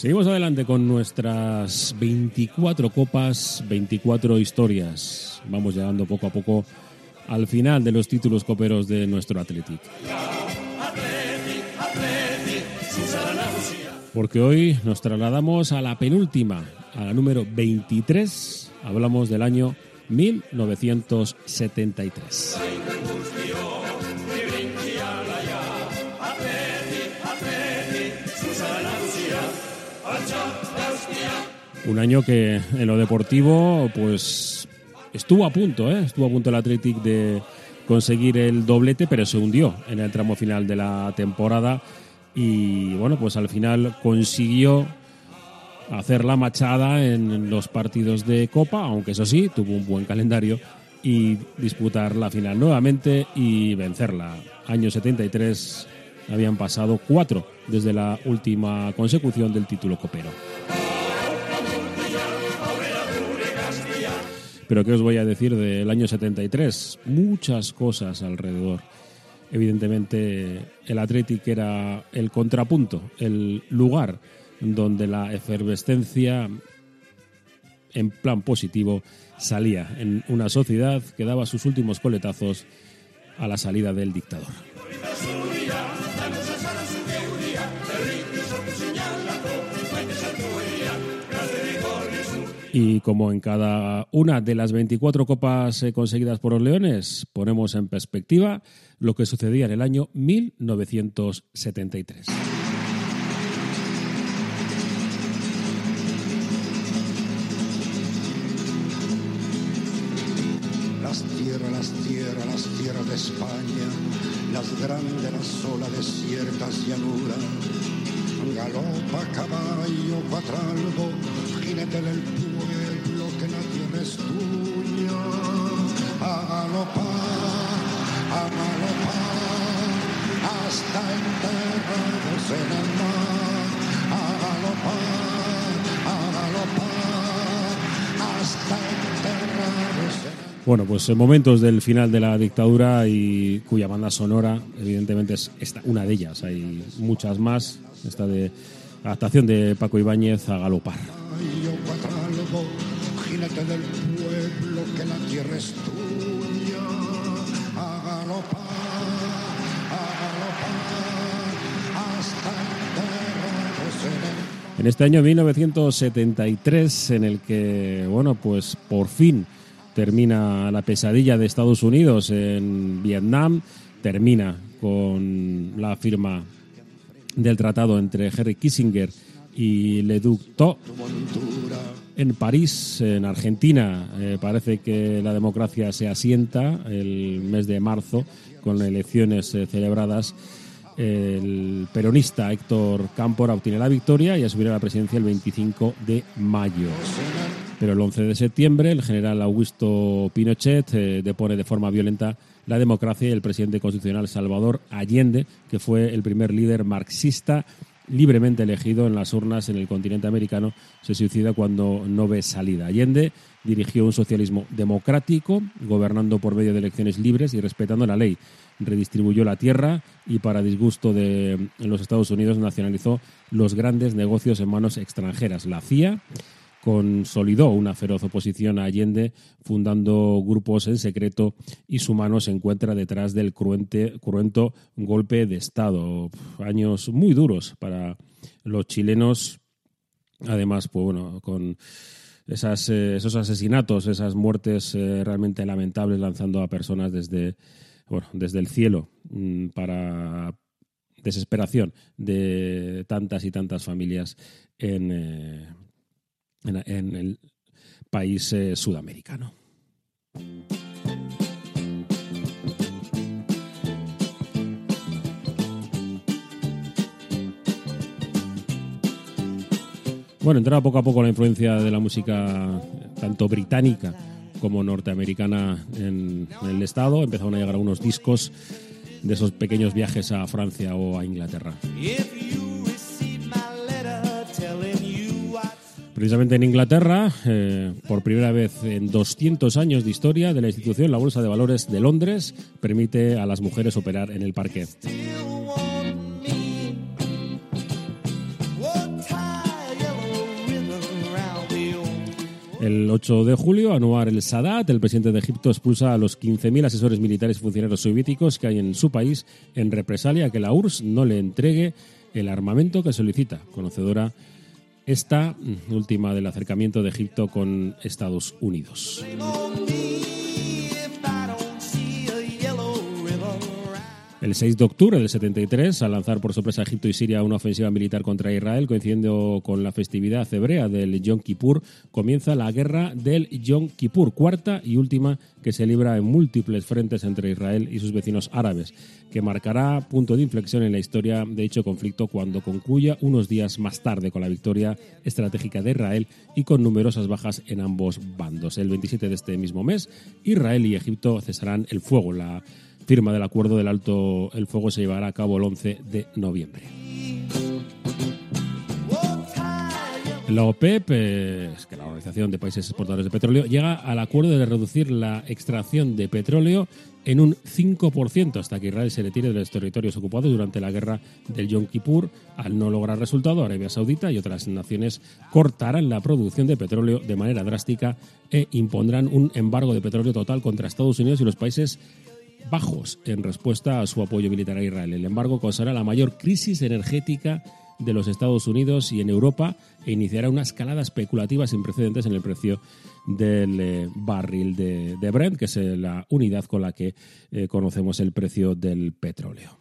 Seguimos adelante con nuestras 24 copas, 24 historias. Vamos llegando poco a poco al final de los títulos coperos de nuestro Athletic. Porque hoy nos trasladamos a la penúltima, a la número 23. Hablamos del año 1973. Un año que en lo deportivo, pues estuvo a punto, ¿eh? estuvo a punto el Athletic de conseguir el doblete, pero se hundió en el tramo final de la temporada y bueno, pues al final consiguió hacer la machada en los partidos de Copa, aunque eso sí, tuvo un buen calendario y disputar la final nuevamente y vencerla. Año 73 habían pasado cuatro desde la última consecución del título copero. Pero ¿qué os voy a decir del año 73? Muchas cosas alrededor. Evidentemente el Athletic era el contrapunto, el lugar donde la efervescencia en plan positivo salía en una sociedad que daba sus últimos coletazos a la salida del dictador. Y como en cada una de las 24 copas eh, conseguidas por los Leones, ponemos en perspectiva lo que sucedía en el año 1973. Las tierras, las tierras, las tierras de España, las grandes, las solas desiertas llanuras. Galopa caballo, cuatralbo, jinete del que la tierra es tuya. A galopar, a galopar, hasta enterrados en el mar. A galopar, a galopar, hasta enterrados en el mar. Bueno, pues en momentos del final de la dictadura y cuya banda sonora, evidentemente, es esta, una de ellas. Hay muchas más. Esta de adaptación de Paco Ibáñez a galopar. Del pueblo que la tierra es tuya. A galopar, hasta en este año 1973, en el que, bueno, pues por fin termina la pesadilla de Estados Unidos en Vietnam, termina con la firma del tratado entre Henry Kissinger y Le Duc Tho en París, en Argentina. eh, parece que la democracia se asienta el mes de marzo con elecciones eh, celebradas. El peronista Héctor Cámpora obtiene la victoria y asumirá la presidencia el 25 de mayo. Pero el 11 de septiembre el general Augusto Pinochet eh, depone de forma violenta la democracia y el presidente constitucional Salvador Allende, que fue el primer líder marxista libremente elegido en las urnas en el continente americano, se suicida cuando no ve salida. Allende dirigió un socialismo democrático, gobernando por medio de elecciones libres y respetando la ley. Redistribuyó la tierra y, para disgusto de los Estados Unidos, nacionalizó los grandes negocios en manos extranjeras. La CIA consolidó una feroz oposición a Allende, fundando grupos en secreto y su mano se encuentra detrás del cruente, cruento golpe de Estado. Años muy duros para los chilenos, además, pues bueno, con esas, eh, esos asesinatos, esas muertes eh, realmente lamentables lanzando a personas desde, bueno, desde el cielo mm, para desesperación de tantas y tantas familias en, eh, en, el país eh, sudamericano. Bueno, entraba poco a poco la influencia de la música tanto británica como norteamericana en, en el estado. Empezaron a llegar algunos discos de esos pequeños viajes a Francia o a Inglaterra. precisamente en Inglaterra, eh, por primera vez en 200 años de historia de la institución, la Bolsa de Valores de Londres permite a las mujeres operar en el parque. El 8 de julio, Anwar el Sadat, el presidente de Egipto, expulsa a los 15.000 asesores militares y funcionarios soviéticos que hay en su país en represalia a que la URSS no le entregue el armamento que solicita. Conocedora esta mm, última del acercamiento de Egipto con Estados Unidos. El 6 de octubre del 73, al lanzar por sorpresa a Egipto y Siria una ofensiva militar contra Israel, coincidiendo con la festividad hebrea del Yom Kippur, comienza la guerra del Yom Kippur, cuarta y última que se libra en múltiples frentes entre Israel y sus vecinos árabes, que marcará punto de inflexión en la historia de dicho conflicto cuando concluya unos días más tarde con la victoria estratégica de Israel y con numerosas bajas en ambos bandos. El 27 de este mismo mes, Israel y Egipto cesarán el fuego. Firma del acuerdo del alto el fuego se llevará a cabo el 11 de noviembre. La OPEP, eh, es que la Organización de Países Exportadores de Petróleo, llega al acuerdo de reducir la extracción de petróleo en un 5% hasta que Israel se retire de los territorios ocupados durante la guerra del Yom Kippur. Al no lograr resultado, Arabia Saudita y otras naciones cortarán la producción de petróleo de manera drástica e impondrán un embargo de petróleo total contra Estados Unidos y los países bajos en respuesta a su apoyo militar a Israel. El embargo causará la mayor crisis energética de los Estados Unidos y en Europa e iniciará una escalada especulativa sin precedentes en el precio del eh, barril de, Brent, que es eh, la unidad con la que eh, conocemos el precio del petróleo.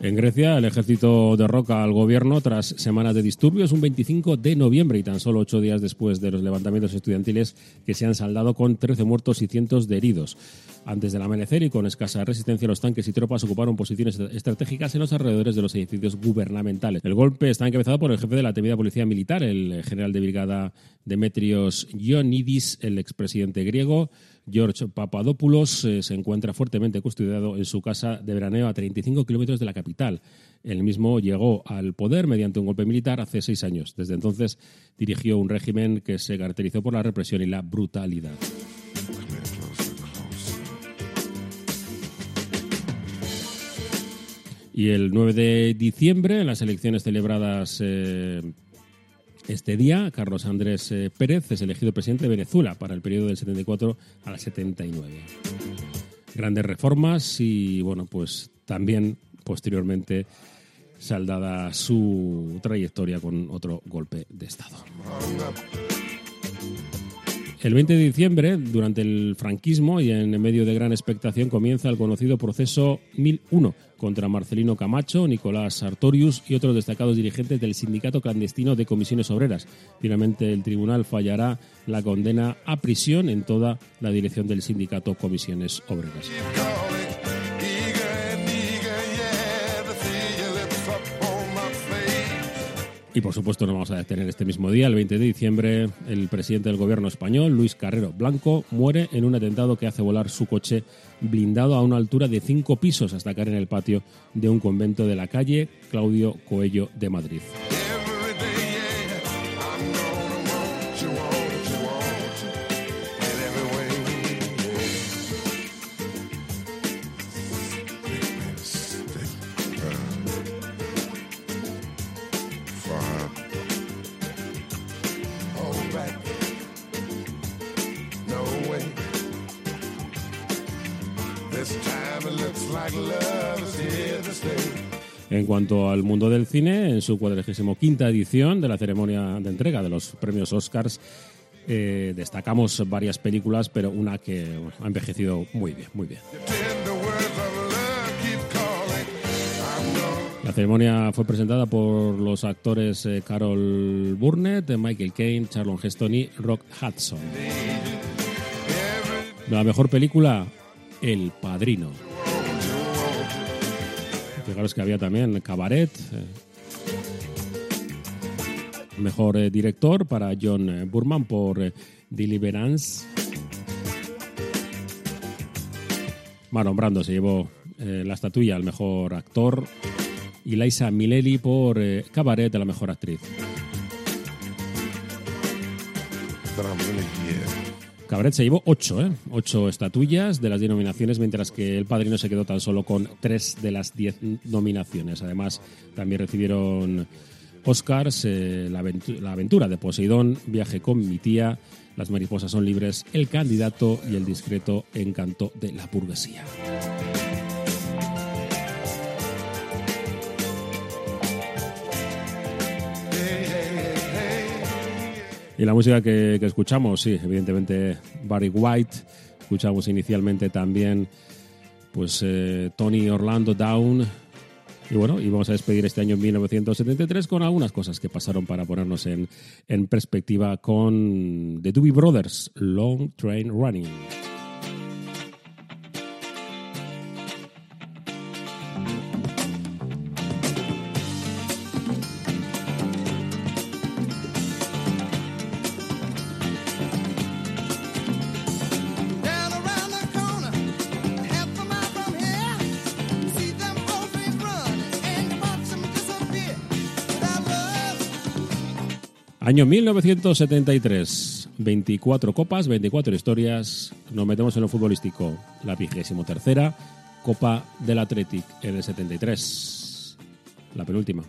En Grecia, el ejército derroca al gobierno tras semanas de disturbios un 25 de noviembre y tan solo ocho días después de los levantamientos estudiantiles que se han saldado con 13 muertos y cientos de heridos. Antes del amanecer y con escasa resistencia, los tanques y tropas ocuparon posiciones estratégicas en los alrededores de los edificios gubernamentales. El golpe está encabezado por el jefe de la temida policía militar, el general de brigada Demetrios Ioannidis, el expresidente griego. George Papadopoulos eh, se encuentra fuertemente custodiado en su casa de veraneo a 35 kilómetros de la capital. El mismo llegó al poder mediante un golpe militar hace seis años. Desde entonces dirigió un régimen que se caracterizó por la represión y la brutalidad. Y el 9 de diciembre, en las elecciones celebradas eh, este día, Carlos Andrés eh, Pérez es elegido presidente de Venezuela para el periodo del 74 al 79. Grandes reformas y, bueno, pues también posteriormente saldada su trayectoria con otro golpe de Estado. El 20 de diciembre, durante el franquismo y en medio de gran expectación, comienza el conocido proceso 1001 contra Marcelino Camacho, Nicolás Sartorius y otros destacados dirigentes del sindicato clandestino de comisiones obreras. Finalmente, el tribunal fallará la condena a prisión en toda la dirección del sindicato Comisiones Obreras. Y por supuesto nos vamos a detener este mismo día, el 20 de diciembre, el presidente del gobierno español, Luis Carrero Blanco, muere en un atentado que hace volar su coche blindado a una altura de cinco pisos hasta caer en el patio de un convento de la calle Claudio Coello de Madrid. En cuanto al mundo del cine, en su 45 edición de la ceremonia de entrega de los premios Oscars, eh, destacamos varias películas, pero una que bueno, ha envejecido muy bien, muy bien. La ceremonia fue presentada por los actores eh, Carol Burnett, Michael Caine, Charlon Heston y Rock Hudson. La mejor película, El Padrino. Fijaros que había también Cabaret. eh. Mejor eh, director para John eh, Burman por Deliverance. Marlon Brando se llevó la estatuilla al mejor actor y Liza Minnelli por Cabaret de la mejor actriz. Cabret se llevó ocho, ¿eh? ocho estatuillas de las diez nominaciones, mientras que el padrino se quedó tan solo con tres de las diez nominaciones. Además, también recibieron Oscars, la, aventu- la aventura de Poseidón, Viaje con mi tía, Las mariposas son libres, El candidato y el discreto encanto de la burguesía. Y la música que, que escuchamos, sí, evidentemente Barry White. Escuchamos inicialmente también pues eh, Tony Orlando Down. Y bueno, y vamos a despedir este año 1973 con algunas cosas que pasaron para ponernos en, en perspectiva con The Doobie Brothers, Long Train Running. Año 1973. 24 copas, 24 historias. Nos metemos en lo futbolístico. La vigésimo tercera Copa del Athletic en el 73. La penúltima.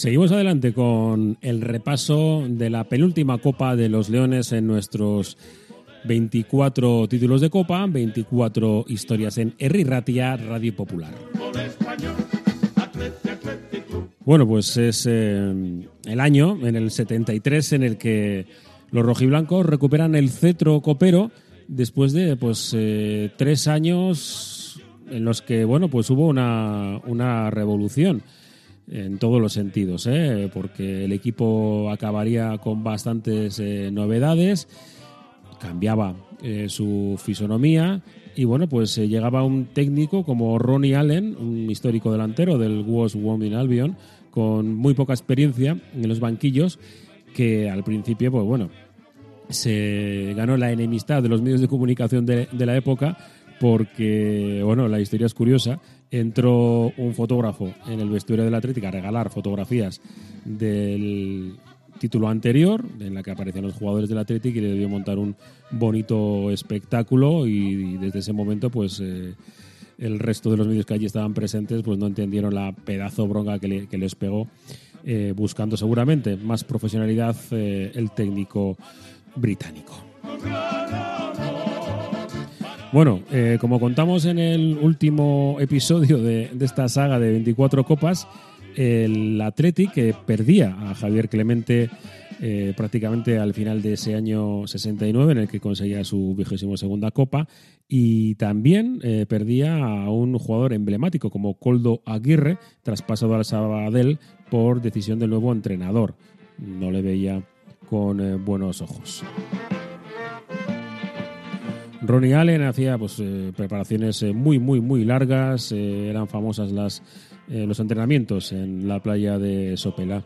Seguimos adelante con el repaso de la penúltima Copa de los Leones en nuestros 24 títulos de Copa, 24 historias en Erri Ratia, Radio Popular. Bueno, pues es eh, el año, en el 73, en el que los rojiblancos recuperan el cetro copero después de pues eh, tres años en los que bueno pues hubo una, una revolución en todos los sentidos, ¿eh? porque el equipo acabaría con bastantes eh, novedades, cambiaba eh, su fisonomía y bueno, pues eh, llegaba un técnico como Ronnie Allen, un histórico delantero del West Women Albion, con muy poca experiencia en los banquillos, que al principio, pues bueno, se ganó la enemistad de los medios de comunicación de, de la época porque, bueno, la historia es curiosa. Entró un fotógrafo en el vestuario del Atlético a regalar fotografías del título anterior, en la que aparecían los jugadores del Atlético y le debió montar un bonito espectáculo y, desde ese momento, pues... eh, el resto de los medios que allí estaban presentes pues no entendieron la pedazo bronca que, le- que les pegó eh, buscando seguramente más profesionalidad eh, el técnico británico. Bueno, eh, como contamos en el último episodio de, esta saga de 24 copas, el Athletic que perdía a Javier Clemente eh, prácticamente al final de ese año 69 en el que conseguía su vigésimo segunda copa y también eh, perdía a un jugador emblemático como Coldo Aguirre traspasado al Sabadell por decisión del nuevo entrenador. No le veía con eh, buenos ojos. Ronnie Allen hacía pues, eh, preparaciones eh, muy, muy, muy largas. eh, eran famosas las, eh, los entrenamientos en la playa de Sopela.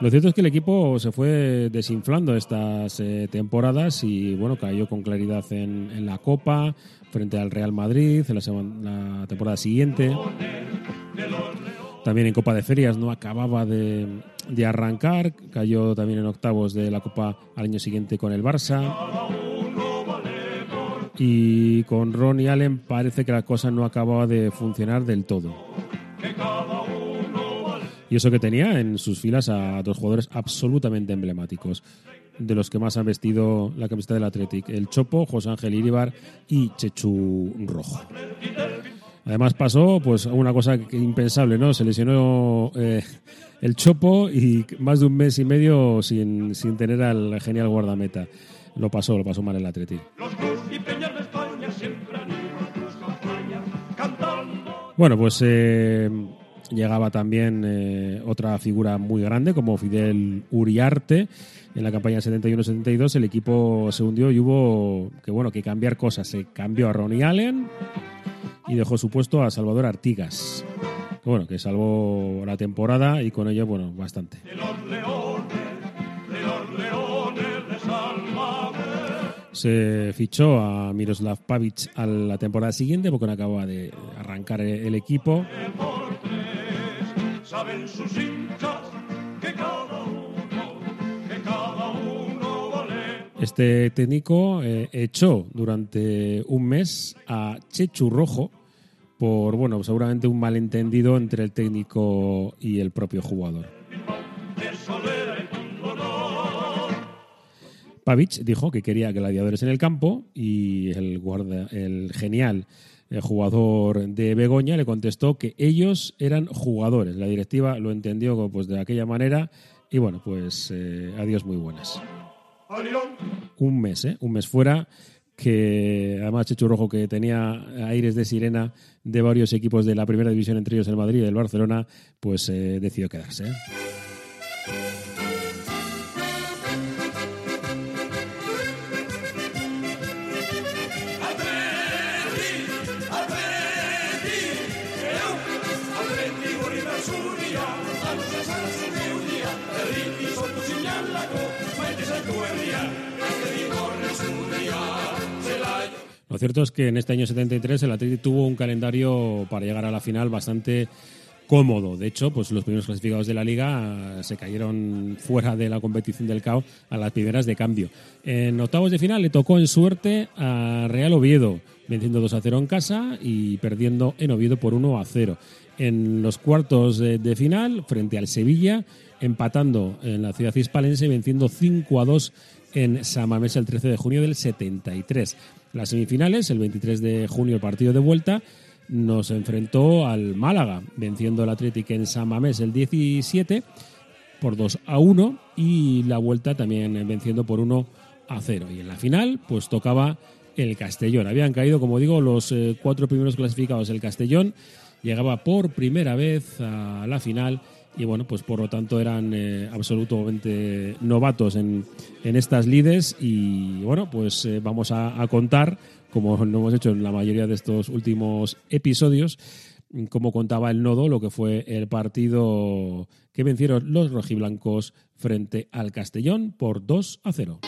Lo cierto es que el equipo se fue desinflando estas eh, temporadas y bueno cayó con claridad en, en la Copa frente al Real Madrid en la, la temporada siguiente. También en Copa de Ferias no acababa de, de arrancar, cayó también en octavos de la Copa al año siguiente con el Barça. Y con Ronnie Allen parece que la cosa no acababa de funcionar del todo. Y eso que tenía en sus filas a dos jugadores absolutamente emblemáticos, de los que más han vestido la camiseta del Athletic, el Chopo, José Ángel Iribar y Chechu Rojo. Además pasó pues una cosa impensable, ¿no? Se lesionó eh, el Chopo y más de un mes y medio sin, sin tener al genial guardameta. Lo pasó, lo pasó mal el cantando. Bueno, pues eh, llegaba también eh, otra figura muy grande como Fidel Uriarte. En la campaña 71-72 el equipo se hundió y hubo que bueno que cambiar cosas. Se cambió a Ronnie Allen y dejó su puesto a Salvador Artigas. Bueno, que salvó la temporada y con ello, bueno, bastante. de los leones, de los leones de Salvador. Se fichó a Miroslav Pavic a la temporada siguiente porque no acababa de arrancar el equipo. Este técnico eh, echó durante un mes a Chechu Rojo por, bueno, seguramente un malentendido entre el técnico y el propio jugador. Pavic dijo que quería gladiadores en el campo y el, guarda, el genial eh, jugador de Begoña le contestó que ellos eran jugadores. La directiva lo entendió pues, de aquella manera y bueno, pues eh, adiós muy buenas. Un mes, ¿eh? Un mes fuera que además Chechu Rojo que tenía aires de sirena de varios equipos de la primera división, entre ellos el Madrid y el Barcelona, pues eh, decidió quedarse. Cierto es que en este año 73 el Atlético tuvo un calendario para llegar a la final bastante cómodo. De hecho, pues los primeros clasificados de la liga eh, se cayeron fuera de la competición del CAO a las primeras de cambio. En octavos de final le tocó en suerte a Real Oviedo, venciendo 2 a 0 en casa y perdiendo en Oviedo por 1 a 0. En los cuartos de, de final, frente al Sevilla, empatando en la ciudad hispalense, venciendo 5 a 2 en Samamés el 13 de junio del 73. Las semifinales, el 23 de junio, el partido de vuelta, nos enfrentó al Málaga, venciendo el Atlético en San Mamés el 17 por 2 a 1 y la vuelta también venciendo por 1 a 0. Y en la final, pues tocaba el Castellón. Habían caído, como digo, los eh, cuatro primeros clasificados. El Castellón llegaba por primera vez a la final y bueno, pues por lo tanto eran eh, absolutamente novatos en, en estas lides y bueno, pues eh, vamos a, contar, como lo hemos hecho en la mayoría de estos últimos episodios, como contaba el nodo, lo que fue el partido que vencieron los rojiblancos frente al Castellón por 2 a 0.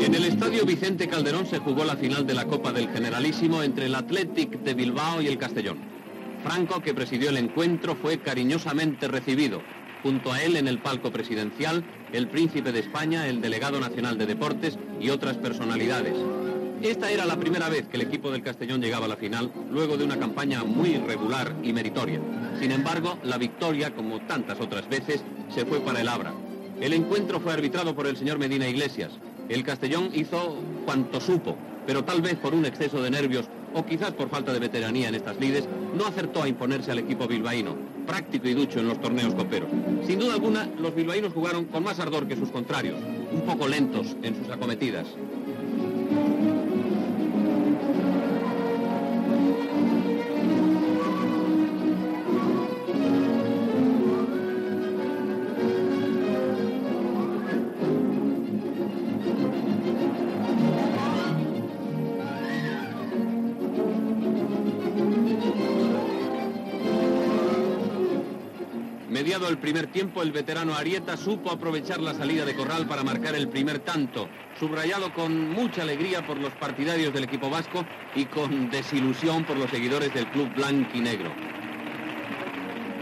En el estadio Vicente Calderón se jugó la final de la Copa del Generalísimo entre el Athletic de Bilbao y el Castellón. Franco, que presidió el encuentro, fue cariñosamente recibido. Junto a él en el palco presidencial, el príncipe de España, el delegado nacional de deportes y otras personalidades. Esta era la primera vez que el equipo del Castellón llegaba a la final, luego de una campaña muy regular y meritoria. Sin embargo, la victoria, como tantas otras veces, se fue para el Abra. El encuentro fue arbitrado por el señor Medina Iglesias. El Castellón hizo cuanto supo, pero tal vez por un exceso de nervios o quizás por falta de veteranía en estas lides, no acertó a imponerse al equipo bilbaíno, práctico y ducho en los torneos coperos. Sin duda alguna, los bilbaínos jugaron con más ardor que sus contrarios, un poco lentos en sus acometidas. Primer tiempo, el veterano Arieta supo aprovechar la salida de Corral para marcar el primer tanto, subrayado con mucha alegría por los partidarios del equipo vasco y con desilusión por los seguidores del club blanco y negro.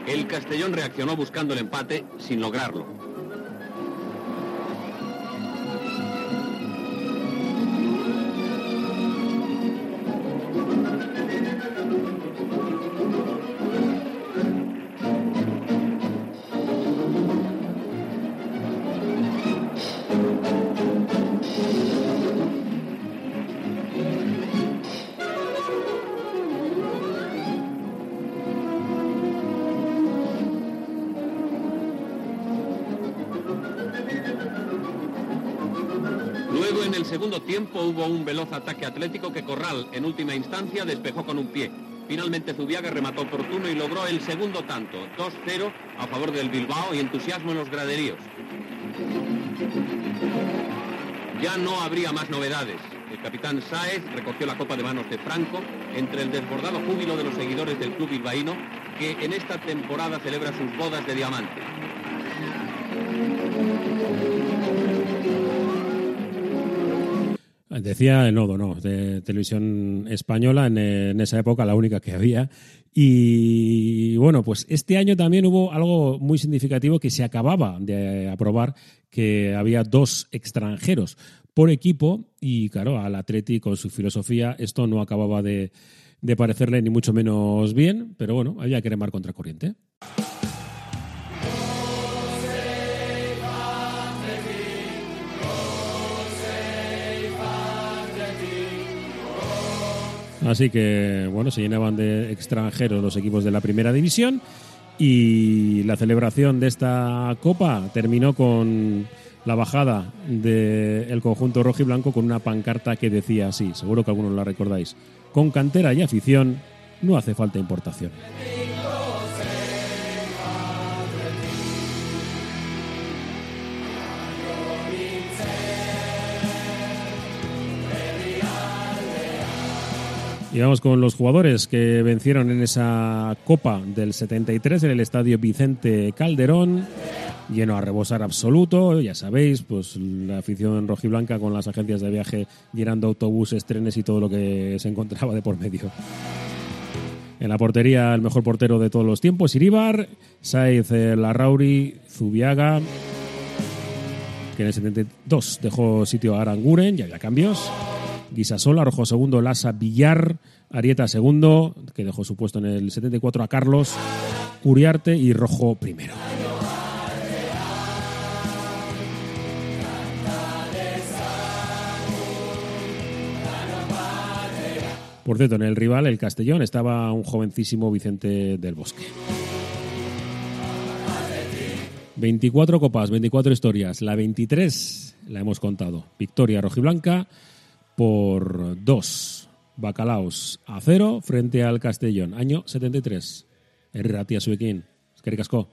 El Castellón reaccionó buscando el empate sin lograrlo. En el segundo tiempo hubo un veloz ataque atlético que Corral en última instancia despejó con un pie. Finalmente Zubiaga remató oportuno y logró el segundo tanto, 2-0 a favor del Bilbao y entusiasmo en los graderíos. Ya no habría más novedades. El capitán Sáez recogió la copa de manos de Franco entre el desbordado júbilo de los seguidores del club bilbaíno que en esta temporada celebra sus bodas de diamante. Decía el nodo, no, de televisión española, en, esa época la única que había. Y bueno, pues este año también hubo algo muy significativo que se acababa de aprobar, que había dos extranjeros por equipo y claro, al Atleti con su filosofía esto no acababa de, de parecerle ni mucho menos bien, pero bueno, había que remar contra corriente. Así que, bueno, se llenaban de extranjeros los equipos de la primera división y la celebración de esta copa terminó con la bajada del conjunto rojo y blanco con una pancarta que decía así, seguro que algunos la recordáis, con cantera y afición no hace falta importación. Y vamos con los jugadores que vencieron en esa Copa del 73 en el estadio Vicente Calderón, lleno a rebosar absoluto, ya sabéis, pues la afición rojiblanca con las agencias de viaje llenando autobuses, trenes y todo lo que se encontraba de por medio. En la portería, el mejor portero de todos los tiempos, Iribar, Saiz eh, Larrauri, Zubiaga, que en el 72 dejó sitio a Aranguren, ya había cambios. Guisasola, rojo segundo, Lasa Villar, Arieta segundo, que dejó su puesto en el 74 a Carlos, Uriarte y Rojo primero. Por cierto, en el rival, el Castellón, estaba un jovencísimo Vicente del Bosque. 24 copas, 24 historias. La 23 la hemos contado. Victoria rojiblanca por 2. Bacalaos a 0 frente al Castellón. Año 73. Herratia Suequín. Es que.